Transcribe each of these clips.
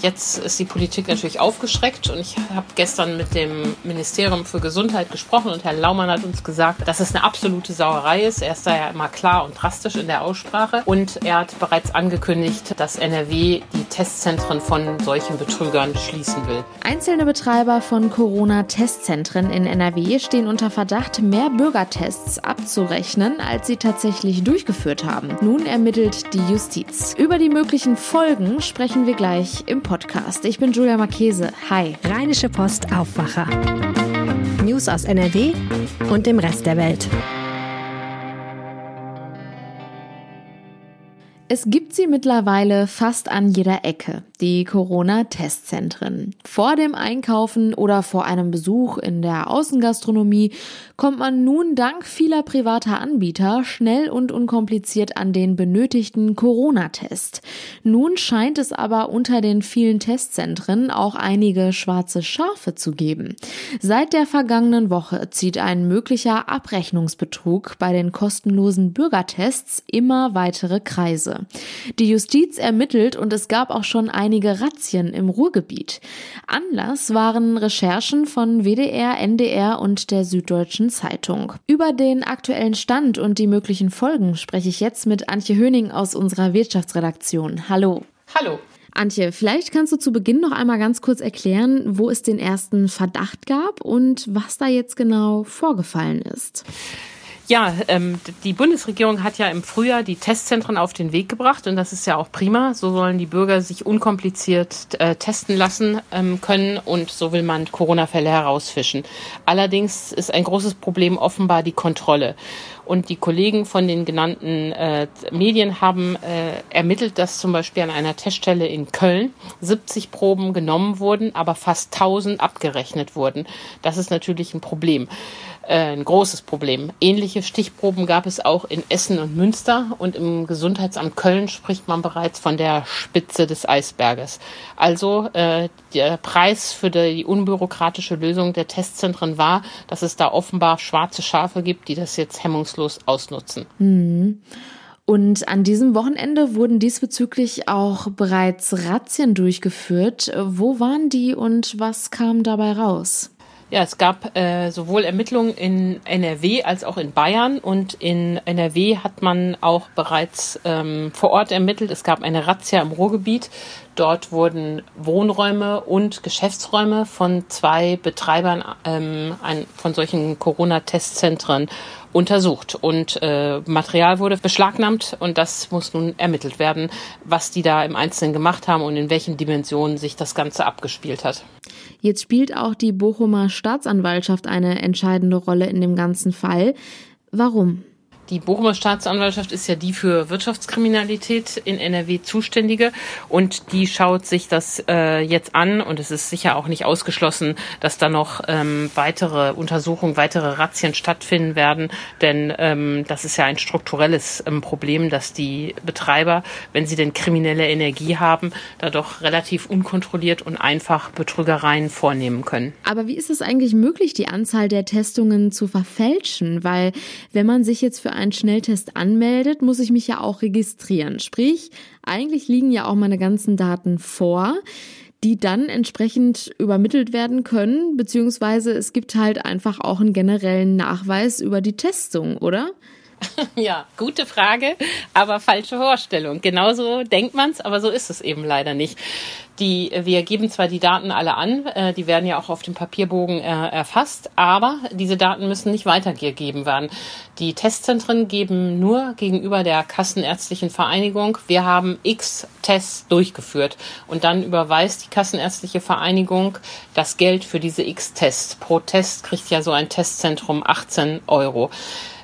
Jetzt ist die Politik natürlich aufgeschreckt und ich habe gestern mit dem Ministerium für Gesundheit gesprochen und Herr Laumann hat uns gesagt, dass es eine absolute Sauerei ist. Er ist da ja immer klar und drastisch in der Aussprache und er hat bereits angekündigt, dass NRW die Testzentren von solchen Betrügern schließen will. Einzelne Betreiber von Corona-Testzentren in NRW stehen unter Verdacht, mehr Bürgertests abzurechnen, als sie tatsächlich durchgeführt haben. Nun ermittelt die Justiz. Über die möglichen Folgen sprechen wir gleich im Podcast. Ich bin Julia Marchese. Hi. Rheinische Post Aufwacher. News aus NRW und dem Rest der Welt. Es gibt sie mittlerweile fast an jeder Ecke, die Corona-Testzentren. Vor dem Einkaufen oder vor einem Besuch in der Außengastronomie kommt man nun dank vieler privater Anbieter schnell und unkompliziert an den benötigten Corona-Test. Nun scheint es aber unter den vielen Testzentren auch einige schwarze Schafe zu geben. Seit der vergangenen Woche zieht ein möglicher Abrechnungsbetrug bei den kostenlosen Bürgertests immer weitere Kreise. Die Justiz ermittelt und es gab auch schon einige Razzien im Ruhrgebiet. Anlass waren Recherchen von WDR, NDR und der Süddeutschen Zeitung. Über den aktuellen Stand und die möglichen Folgen spreche ich jetzt mit Antje Höning aus unserer Wirtschaftsredaktion. Hallo. Hallo. Antje, vielleicht kannst du zu Beginn noch einmal ganz kurz erklären, wo es den ersten Verdacht gab und was da jetzt genau vorgefallen ist. Ja, ähm, die Bundesregierung hat ja im Frühjahr die Testzentren auf den Weg gebracht und das ist ja auch prima. So sollen die Bürger sich unkompliziert äh, testen lassen ähm, können und so will man Corona-Fälle herausfischen. Allerdings ist ein großes Problem offenbar die Kontrolle. Und die Kollegen von den genannten äh, Medien haben äh, ermittelt, dass zum Beispiel an einer Teststelle in Köln 70 Proben genommen wurden, aber fast 1000 abgerechnet wurden. Das ist natürlich ein Problem, ein großes Problem. Ähnliche Stichproben gab es auch in Essen und Münster und im Gesundheitsamt Köln spricht man bereits von der Spitze des Eisberges. Also äh, der Preis für die unbürokratische Lösung der Testzentren war, dass es da offenbar schwarze Schafe gibt, die das jetzt hemmungslos ausnutzen. Mhm. Und an diesem Wochenende wurden diesbezüglich auch bereits Razzien durchgeführt. Wo waren die und was kam dabei raus? Ja, es gab äh, sowohl Ermittlungen in NRW als auch in Bayern und in NRW hat man auch bereits ähm, vor Ort ermittelt. Es gab eine Razzia im Ruhrgebiet. Dort wurden Wohnräume und Geschäftsräume von zwei Betreibern ähm, ein, von solchen Corona-Testzentren untersucht und äh, Material wurde beschlagnahmt und das muss nun ermittelt werden, was die da im Einzelnen gemacht haben und in welchen Dimensionen sich das Ganze abgespielt hat. Jetzt spielt auch die Bochumer Staatsanwaltschaft eine entscheidende Rolle in dem ganzen Fall. Warum? Die Bochumer Staatsanwaltschaft ist ja die für Wirtschaftskriminalität in NRW zuständige und die schaut sich das äh, jetzt an und es ist sicher auch nicht ausgeschlossen, dass da noch ähm, weitere Untersuchungen, weitere Razzien stattfinden werden, denn ähm, das ist ja ein strukturelles ähm, Problem, dass die Betreiber, wenn sie denn kriminelle Energie haben, da doch relativ unkontrolliert und einfach Betrügereien vornehmen können. Aber wie ist es eigentlich möglich, die Anzahl der Testungen zu verfälschen? Weil wenn man sich jetzt für einen Schnelltest anmeldet, muss ich mich ja auch registrieren. Sprich, eigentlich liegen ja auch meine ganzen Daten vor die dann entsprechend übermittelt werden können, beziehungsweise es gibt halt einfach auch einen generellen Nachweis über die Testung, oder? Ja, gute Frage, aber falsche Vorstellung. Genauso denkt man's, aber so ist es eben leider nicht. Die, wir geben zwar die Daten alle an, äh, die werden ja auch auf dem Papierbogen äh, erfasst, aber diese Daten müssen nicht weitergegeben werden. Die Testzentren geben nur gegenüber der Kassenärztlichen Vereinigung, wir haben x Tests durchgeführt und dann überweist die Kassenärztliche Vereinigung das Geld für diese x Tests. Pro Test kriegt ja so ein Testzentrum 18 Euro.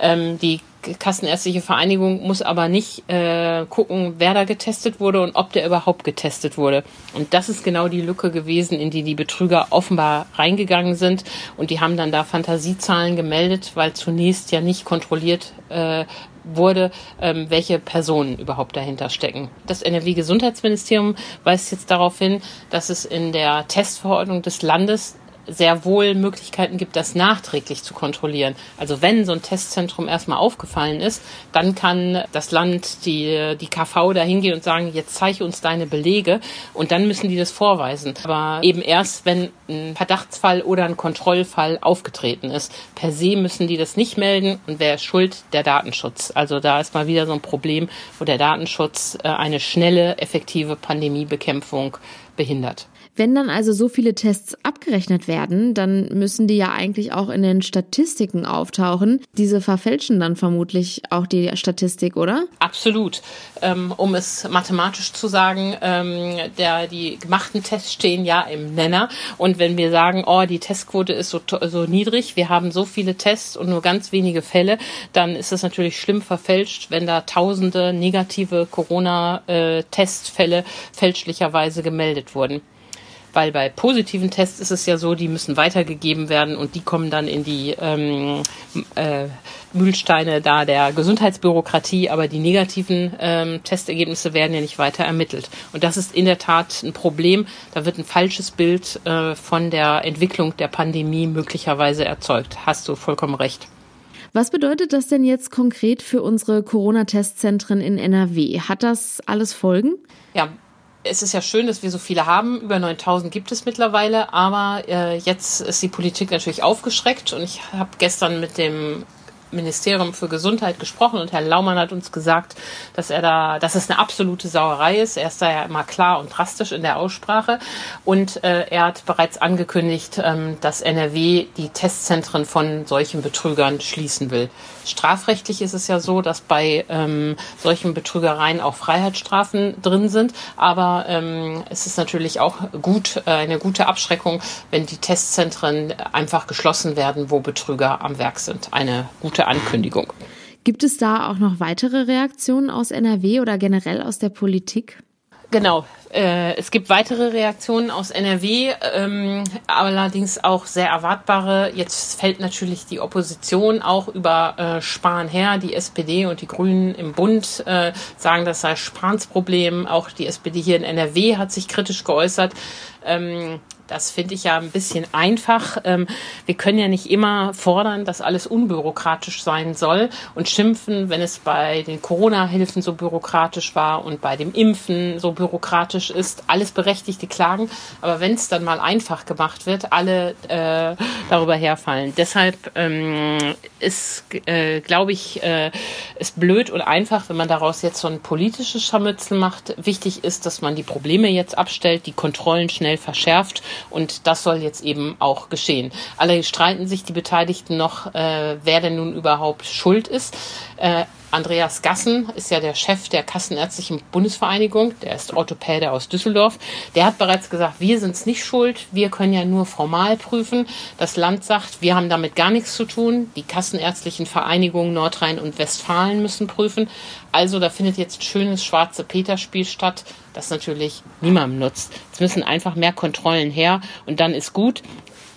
Ähm, die Kassenärztliche Vereinigung muss aber nicht äh, gucken, wer da getestet wurde und ob der überhaupt getestet wurde. Und das ist genau die Lücke gewesen, in die die Betrüger offenbar reingegangen sind. Und die haben dann da Fantasiezahlen gemeldet, weil zunächst ja nicht kontrolliert äh, wurde, ähm, welche Personen überhaupt dahinter stecken. Das NRW-Gesundheitsministerium weist jetzt darauf hin, dass es in der Testverordnung des Landes sehr wohl Möglichkeiten gibt, das nachträglich zu kontrollieren. Also wenn so ein Testzentrum erstmal aufgefallen ist, dann kann das Land, die, die KV da hingehen und sagen, jetzt zeige uns deine Belege und dann müssen die das vorweisen. Aber eben erst, wenn ein Verdachtsfall oder ein Kontrollfall aufgetreten ist. Per se müssen die das nicht melden und wer ist schuld? Der Datenschutz. Also da ist mal wieder so ein Problem, wo der Datenschutz äh, eine schnelle, effektive Pandemiebekämpfung behindert. Wenn dann also so viele Tests abgerechnet werden, dann müssen die ja eigentlich auch in den Statistiken auftauchen. Diese verfälschen dann vermutlich auch die Statistik, oder? Absolut. Ähm, um es mathematisch zu sagen, ähm, der, die gemachten Tests stehen ja im Nenner. Und wenn wir sagen, oh, die Testquote ist so, so niedrig, wir haben so viele Tests und nur ganz wenige Fälle, dann ist es natürlich schlimm verfälscht, wenn da tausende negative Corona-Testfälle äh, fälschlicherweise gemeldet wurden weil bei positiven Tests ist es ja so, die müssen weitergegeben werden und die kommen dann in die ähm, äh, Mühlsteine da der Gesundheitsbürokratie, aber die negativen ähm, Testergebnisse werden ja nicht weiter ermittelt. Und das ist in der Tat ein Problem. Da wird ein falsches Bild äh, von der Entwicklung der Pandemie möglicherweise erzeugt. Hast du vollkommen recht. Was bedeutet das denn jetzt konkret für unsere Corona-Testzentren in NRW? Hat das alles Folgen? Ja, es ist ja schön, dass wir so viele haben. Über 9000 gibt es mittlerweile. Aber äh, jetzt ist die Politik natürlich aufgeschreckt. Und ich habe gestern mit dem Ministerium für Gesundheit gesprochen und Herr Laumann hat uns gesagt, dass er da, dass es eine absolute Sauerei ist. Er ist da ja immer klar und drastisch in der Aussprache und äh, er hat bereits angekündigt, ähm, dass NRW die Testzentren von solchen Betrügern schließen will. Strafrechtlich ist es ja so, dass bei ähm, solchen Betrügereien auch Freiheitsstrafen drin sind, aber ähm, es ist natürlich auch gut, äh, eine gute Abschreckung, wenn die Testzentren einfach geschlossen werden, wo Betrüger am Werk sind. Eine gute gute Ankündigung. Gibt es da auch noch weitere Reaktionen aus NRW oder generell aus der Politik? Genau. Äh, es gibt weitere Reaktionen aus NRW, ähm, allerdings auch sehr erwartbare. Jetzt fällt natürlich die Opposition auch über äh, Spahn her. Die SPD und die Grünen im Bund äh, sagen, das sei Spahns Problem. Auch die SPD hier in NRW hat sich kritisch geäußert. Ähm, das finde ich ja ein bisschen einfach. Ähm, wir können ja nicht immer fordern, dass alles unbürokratisch sein soll und schimpfen, wenn es bei den Corona-Hilfen so bürokratisch war und bei dem Impfen so bürokratisch ist. Alles berechtigte Klagen. Aber wenn es dann mal einfach gemacht wird, alle äh, darüber herfallen. Deshalb ähm, ist, äh, glaube ich, äh, ist blöd und einfach, wenn man daraus jetzt so ein politisches Scharmützel macht. Wichtig ist, dass man die Probleme jetzt abstellt, die Kontrollen schnell verschärft und das soll jetzt eben auch geschehen. Alle streiten sich die Beteiligten noch, äh, wer denn nun überhaupt schuld ist. Äh, Andreas Gassen ist ja der Chef der Kassenärztlichen Bundesvereinigung, der ist Orthopäde aus Düsseldorf. Der hat bereits gesagt, wir sind es nicht schuld, wir können ja nur formal prüfen. Das Land sagt, wir haben damit gar nichts zu tun. Die Kassenärztlichen Vereinigungen Nordrhein und Westfalen müssen prüfen. Also da findet jetzt schönes schwarze Peter-Spiel statt, das natürlich niemandem nutzt. Es müssen einfach mehr Kontrollen her und dann ist gut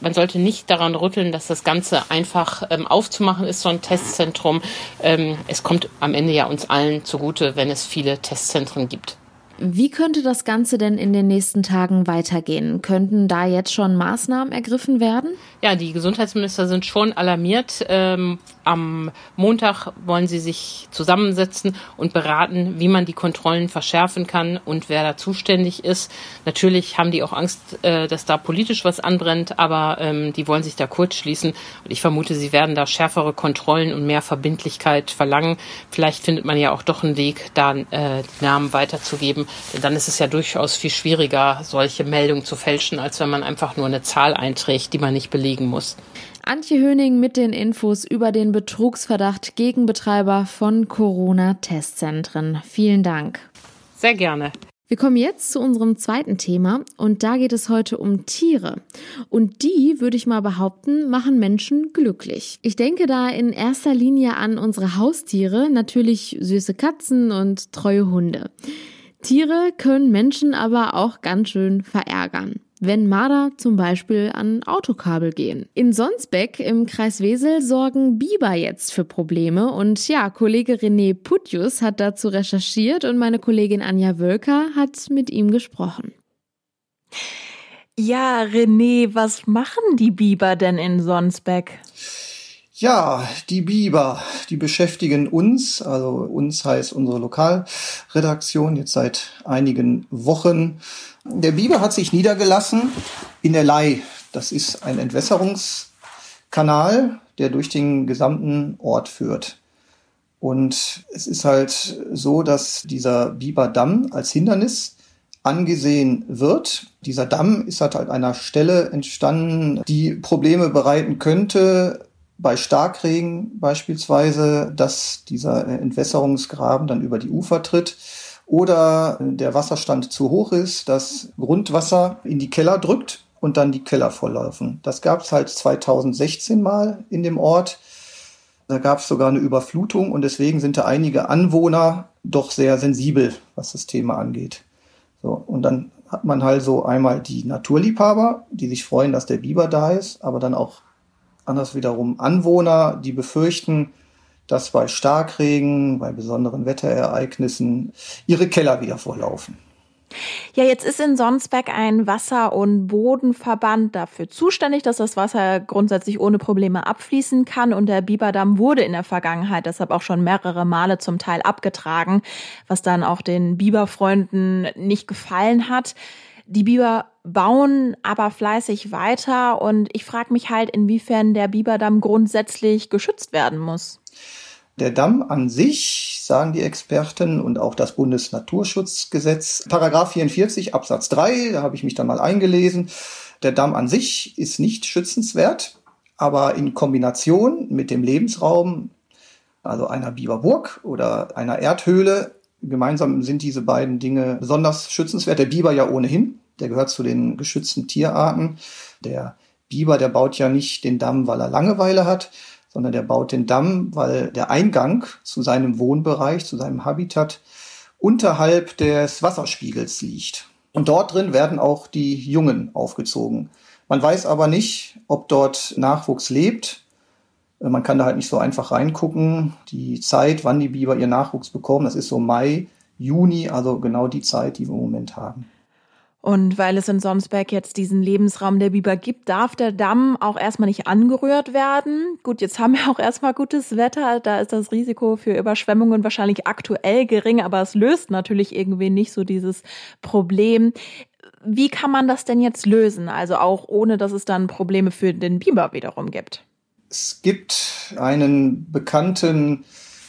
man sollte nicht daran rütteln, dass das Ganze einfach ähm, aufzumachen ist, so ein Testzentrum. Ähm, es kommt am Ende ja uns allen zugute, wenn es viele Testzentren gibt. Wie könnte das Ganze denn in den nächsten Tagen weitergehen? Könnten da jetzt schon Maßnahmen ergriffen werden? Ja, die Gesundheitsminister sind schon alarmiert. Ähm, am Montag wollen sie sich zusammensetzen und beraten, wie man die Kontrollen verschärfen kann und wer da zuständig ist. Natürlich haben die auch Angst, äh, dass da politisch was anbrennt, aber ähm, die wollen sich da kurz schließen. Und ich vermute, sie werden da schärfere Kontrollen und mehr Verbindlichkeit verlangen. Vielleicht findet man ja auch doch einen Weg, da äh, die Namen weiterzugeben. Denn dann ist es ja durchaus viel schwieriger, solche Meldungen zu fälschen, als wenn man einfach nur eine Zahl einträgt, die man nicht belegen muss. Antje Höning mit den Infos über den Betrugsverdacht gegen Betreiber von Corona-Testzentren. Vielen Dank. Sehr gerne. Wir kommen jetzt zu unserem zweiten Thema und da geht es heute um Tiere. Und die, würde ich mal behaupten, machen Menschen glücklich. Ich denke da in erster Linie an unsere Haustiere, natürlich süße Katzen und treue Hunde. Tiere können Menschen aber auch ganz schön verärgern wenn Marder zum Beispiel an Autokabel gehen. In Sonsbeck im Kreis Wesel sorgen Biber jetzt für Probleme und ja, Kollege René Putjus hat dazu recherchiert und meine Kollegin Anja Wölker hat mit ihm gesprochen. Ja, René, was machen die Biber denn in Sonsbeck? Ja, die Biber, die beschäftigen uns, also uns heißt unsere Lokalredaktion jetzt seit einigen Wochen. Der Biber hat sich niedergelassen in der Lei. Das ist ein Entwässerungskanal, der durch den gesamten Ort führt. Und es ist halt so, dass dieser Biberdamm als Hindernis angesehen wird. Dieser Damm ist halt an einer Stelle entstanden, die Probleme bereiten könnte, bei Starkregen beispielsweise, dass dieser Entwässerungsgraben dann über die Ufer tritt oder der Wasserstand zu hoch ist, dass Grundwasser in die Keller drückt und dann die Keller volllaufen. Das gab es halt 2016 mal in dem Ort. Da gab es sogar eine Überflutung und deswegen sind da einige Anwohner doch sehr sensibel, was das Thema angeht. So, und dann hat man halt so einmal die Naturliebhaber, die sich freuen, dass der Biber da ist, aber dann auch anders wiederum Anwohner, die befürchten, dass bei Starkregen, bei besonderen Wetterereignissen ihre Keller wieder vorlaufen. Ja, jetzt ist in Sonsbeck ein Wasser- und Bodenverband dafür zuständig, dass das Wasser grundsätzlich ohne Probleme abfließen kann. Und der Biberdamm wurde in der Vergangenheit deshalb auch schon mehrere Male zum Teil abgetragen, was dann auch den Biberfreunden nicht gefallen hat. Die Biber bauen aber fleißig weiter und ich frage mich halt, inwiefern der Biberdamm grundsätzlich geschützt werden muss. Der Damm an sich, sagen die Experten und auch das Bundesnaturschutzgesetz, Paragraph 44 Absatz 3, da habe ich mich dann mal eingelesen. Der Damm an sich ist nicht schützenswert, aber in Kombination mit dem Lebensraum, also einer Biberburg oder einer Erdhöhle, gemeinsam sind diese beiden Dinge besonders schützenswert. Der Biber ja ohnehin, der gehört zu den geschützten Tierarten. Der Biber, der baut ja nicht den Damm, weil er Langeweile hat, sondern der baut den Damm, weil der Eingang zu seinem Wohnbereich, zu seinem Habitat unterhalb des Wasserspiegels liegt. Und dort drin werden auch die Jungen aufgezogen. Man weiß aber nicht, ob dort Nachwuchs lebt. Man kann da halt nicht so einfach reingucken. Die Zeit, wann die Biber ihr Nachwuchs bekommen, das ist so Mai, Juni, also genau die Zeit, die wir im Moment haben. Und weil es in Sonsberg jetzt diesen Lebensraum der Biber gibt, darf der Damm auch erstmal nicht angerührt werden. Gut, jetzt haben wir auch erstmal gutes Wetter. Da ist das Risiko für Überschwemmungen wahrscheinlich aktuell gering, aber es löst natürlich irgendwie nicht so dieses Problem. Wie kann man das denn jetzt lösen? Also auch ohne, dass es dann Probleme für den Biber wiederum gibt. Es gibt einen bekannten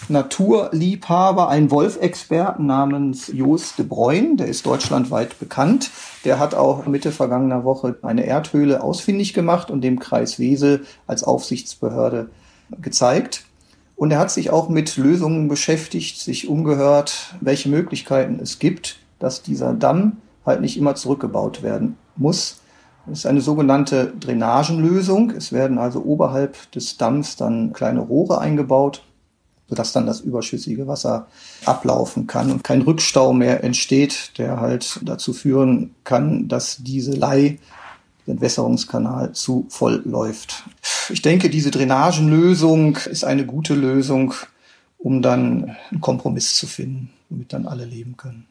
Naturliebhaber, einen Wolfexperten namens Jos de Bruyn, der ist deutschlandweit bekannt. Der hat auch Mitte vergangener Woche eine Erdhöhle ausfindig gemacht und dem Kreis Wesel als Aufsichtsbehörde gezeigt. Und er hat sich auch mit Lösungen beschäftigt, sich umgehört, welche Möglichkeiten es gibt, dass dieser Damm halt nicht immer zurückgebaut werden muss. Das ist eine sogenannte Drainagenlösung. Es werden also oberhalb des Damms dann kleine Rohre eingebaut, sodass dann das überschüssige Wasser ablaufen kann und kein Rückstau mehr entsteht, der halt dazu führen kann, dass diese Lei, der Entwässerungskanal, zu voll läuft. Ich denke, diese Drainagenlösung ist eine gute Lösung, um dann einen Kompromiss zu finden, womit dann alle leben können.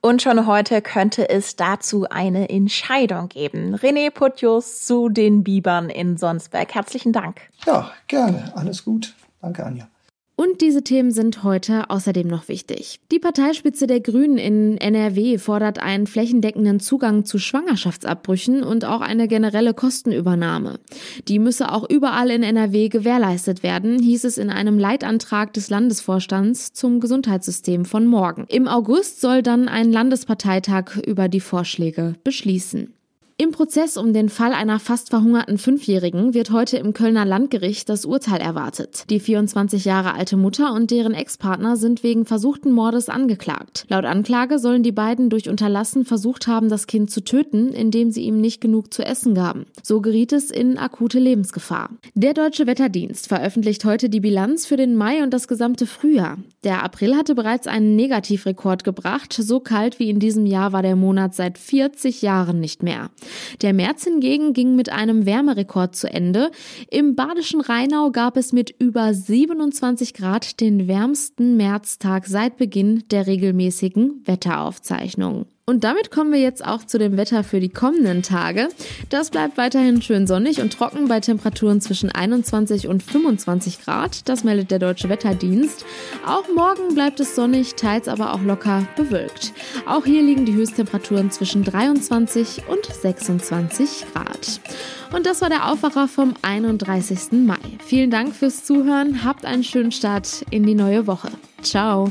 Und schon heute könnte es dazu eine Entscheidung geben. René Putjus zu den Bibern in Sonsberg. Herzlichen Dank. Ja, gerne. Alles gut. Danke, Anja. Und diese Themen sind heute außerdem noch wichtig. Die Parteispitze der Grünen in NRW fordert einen flächendeckenden Zugang zu Schwangerschaftsabbrüchen und auch eine generelle Kostenübernahme. Die müsse auch überall in NRW gewährleistet werden, hieß es in einem Leitantrag des Landesvorstands zum Gesundheitssystem von morgen. Im August soll dann ein Landesparteitag über die Vorschläge beschließen. Im Prozess um den Fall einer fast verhungerten Fünfjährigen wird heute im Kölner Landgericht das Urteil erwartet. Die 24 Jahre alte Mutter und deren Ex-Partner sind wegen versuchten Mordes angeklagt. Laut Anklage sollen die beiden durch Unterlassen versucht haben, das Kind zu töten, indem sie ihm nicht genug zu essen gaben. So geriet es in akute Lebensgefahr. Der Deutsche Wetterdienst veröffentlicht heute die Bilanz für den Mai und das gesamte Frühjahr. Der April hatte bereits einen Negativrekord gebracht. So kalt wie in diesem Jahr war der Monat seit 40 Jahren nicht mehr. Der März hingegen ging mit einem Wärmerekord zu Ende. Im badischen Rheinau gab es mit über 27 Grad den wärmsten Märztag seit Beginn der regelmäßigen Wetteraufzeichnungen. Und damit kommen wir jetzt auch zu dem Wetter für die kommenden Tage. Das bleibt weiterhin schön sonnig und trocken bei Temperaturen zwischen 21 und 25 Grad. Das meldet der Deutsche Wetterdienst. Auch morgen bleibt es sonnig, teils aber auch locker bewölkt. Auch hier liegen die Höchsttemperaturen zwischen 23 und 26 Grad. Und das war der Aufwacher vom 31. Mai. Vielen Dank fürs Zuhören. Habt einen schönen Start in die neue Woche. Ciao.